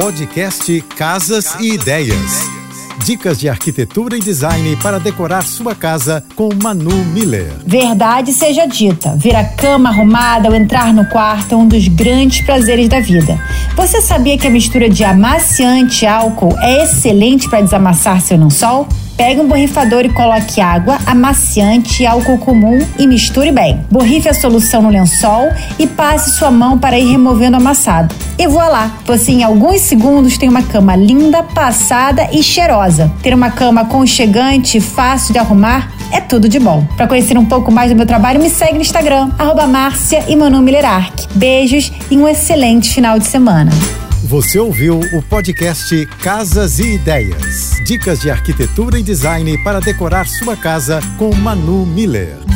Podcast Casas e Ideias. Dicas de arquitetura e design para decorar sua casa com Manu Miller. Verdade seja dita, ver a cama arrumada ou entrar no quarto é um dos grandes prazeres da vida. Você sabia que a mistura de amaciante e álcool é excelente para desamassar seu lençol? Pegue um borrifador e coloque água, amaciante e álcool comum e misture bem. Borrife a solução no lençol e passe sua mão para ir removendo o amassado. E voilá! Você em alguns segundos tem uma cama linda, passada e cheirosa. Ter uma cama aconchegante e fácil de arrumar é tudo de bom. Para conhecer um pouco mais do meu trabalho, me segue no Instagram, arroba Márcia e Manu Beijos e um excelente final de semana. Você ouviu o podcast Casas e Ideias. Dicas de arquitetura e design para decorar sua casa com Manu Miller.